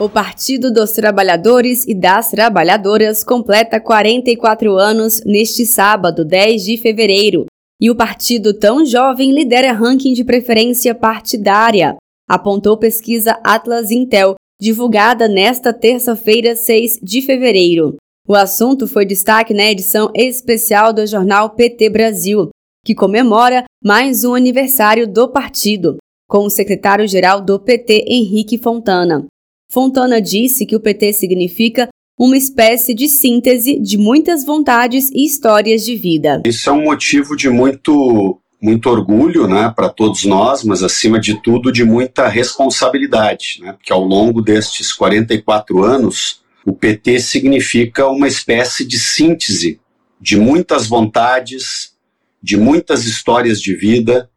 O Partido dos Trabalhadores e das Trabalhadoras completa 44 anos neste sábado, 10 de fevereiro. E o partido tão jovem lidera ranking de preferência partidária, apontou pesquisa Atlas Intel, divulgada nesta terça-feira, 6 de fevereiro. O assunto foi destaque na edição especial do jornal PT Brasil, que comemora mais um aniversário do partido, com o secretário-geral do PT, Henrique Fontana. Fontana disse que o PT significa uma espécie de síntese de muitas vontades e histórias de vida. Isso é um motivo de muito muito orgulho, né, para todos nós, mas acima de tudo de muita responsabilidade, né, porque ao longo destes 44 anos, o PT significa uma espécie de síntese de muitas vontades, de muitas histórias de vida,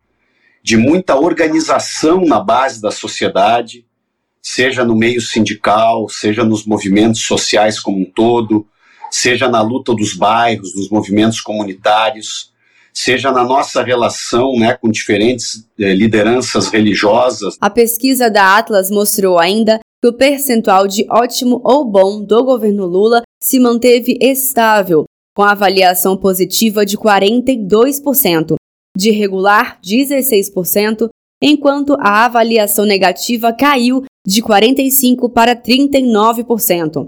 de muita organização na base da sociedade, seja no meio sindical, seja nos movimentos sociais como um todo, seja na luta dos bairros, dos movimentos comunitários, seja na nossa relação né, com diferentes eh, lideranças religiosas. A pesquisa da Atlas mostrou ainda que o percentual de ótimo ou bom do governo Lula se manteve estável, com avaliação positiva de 42%, de regular 16%, enquanto a avaliação negativa caiu de 45% para 39%.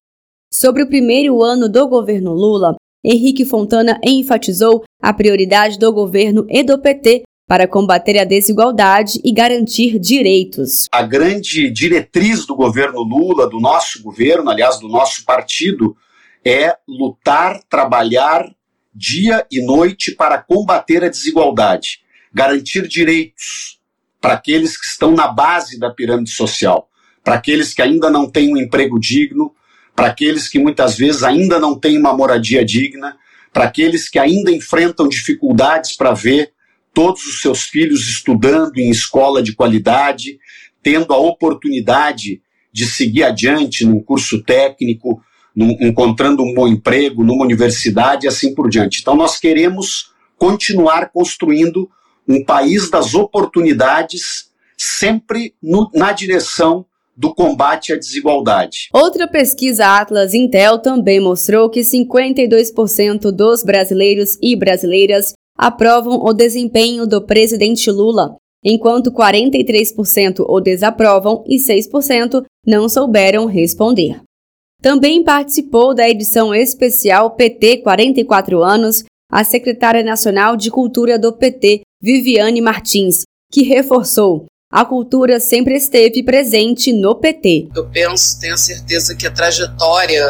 Sobre o primeiro ano do governo Lula, Henrique Fontana enfatizou a prioridade do governo e do PT para combater a desigualdade e garantir direitos. A grande diretriz do governo Lula, do nosso governo, aliás, do nosso partido, é lutar, trabalhar dia e noite para combater a desigualdade, garantir direitos para aqueles que estão na base da pirâmide social para aqueles que ainda não têm um emprego digno, para aqueles que muitas vezes ainda não têm uma moradia digna, para aqueles que ainda enfrentam dificuldades para ver todos os seus filhos estudando em escola de qualidade, tendo a oportunidade de seguir adiante num curso técnico, num, encontrando um bom emprego numa universidade e assim por diante. Então, nós queremos continuar construindo um país das oportunidades, sempre no, na direção do combate à desigualdade. Outra pesquisa Atlas Intel também mostrou que 52% dos brasileiros e brasileiras aprovam o desempenho do presidente Lula, enquanto 43% o desaprovam e 6% não souberam responder. Também participou da edição especial PT 44 anos a secretária nacional de Cultura do PT, Viviane Martins, que reforçou a cultura sempre esteve presente no PT. Eu penso, tenho certeza que a trajetória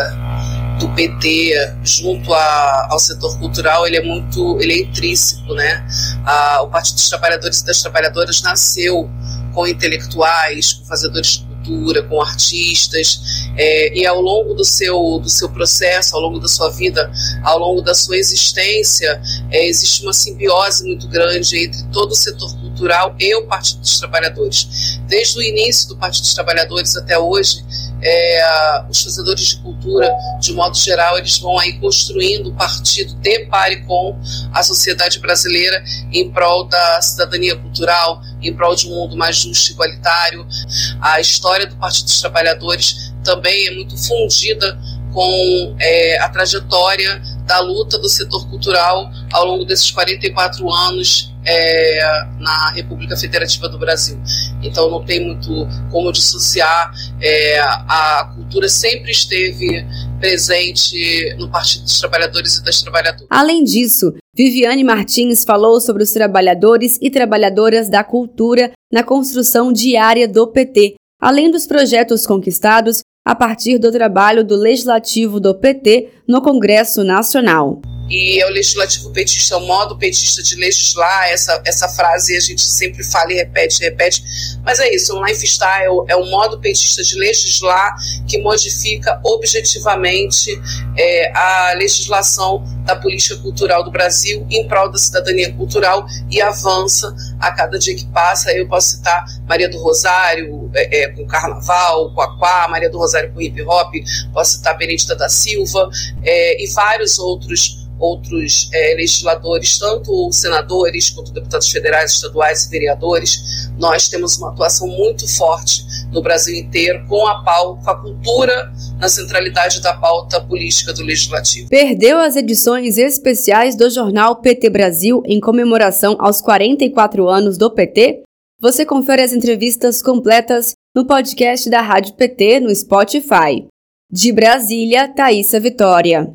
do PT junto a, ao setor cultural ele é muito ele é intrínseco né a, o Partido dos Trabalhadores e das Trabalhadoras nasceu com intelectuais com fazedores de cultura com artistas é, e ao longo do seu do seu processo ao longo da sua vida ao longo da sua existência é, existe uma simbiose muito grande entre todo o setor cultural e o Partido dos Trabalhadores desde o início do Partido dos Trabalhadores até hoje é, os fazedores de cultura, de modo geral, eles vão aí construindo o partido de pare com a sociedade brasileira em prol da cidadania cultural, em prol de um mundo mais justo e igualitário. A história do Partido dos Trabalhadores também é muito fundida com é, a trajetória da luta do setor cultural ao longo desses 44 anos é, na República Federativa do Brasil. Então não tem muito como dissociar. É, a cultura sempre esteve presente no Partido dos Trabalhadores e das Trabalhadoras. Além disso, Viviane Martins falou sobre os trabalhadores e trabalhadoras da cultura na construção diária do PT, além dos projetos conquistados a partir do trabalho do Legislativo do PT no Congresso Nacional e é o legislativo petista, é o modo petista de legislar, essa, essa frase a gente sempre fala e repete, repete, mas é isso, o lifestyle é o modo petista de legislar que modifica objetivamente é, a legislação da política cultural do Brasil em prol da cidadania cultural e avança a cada dia que passa, eu posso citar Maria do Rosário é, é, com Carnaval, com Aquá, Maria do Rosário com Hip Hop, posso citar Benedita da Silva é, e vários outros outros é, legisladores, tanto senadores quanto deputados federais, estaduais e vereadores, nós temos uma atuação muito forte no Brasil inteiro com a pauta, com a cultura na centralidade da pauta política do legislativo. Perdeu as edições especiais do jornal PT Brasil em comemoração aos 44 anos do PT? Você confere as entrevistas completas no podcast da Rádio PT no Spotify. De Brasília, Thaisa Vitória.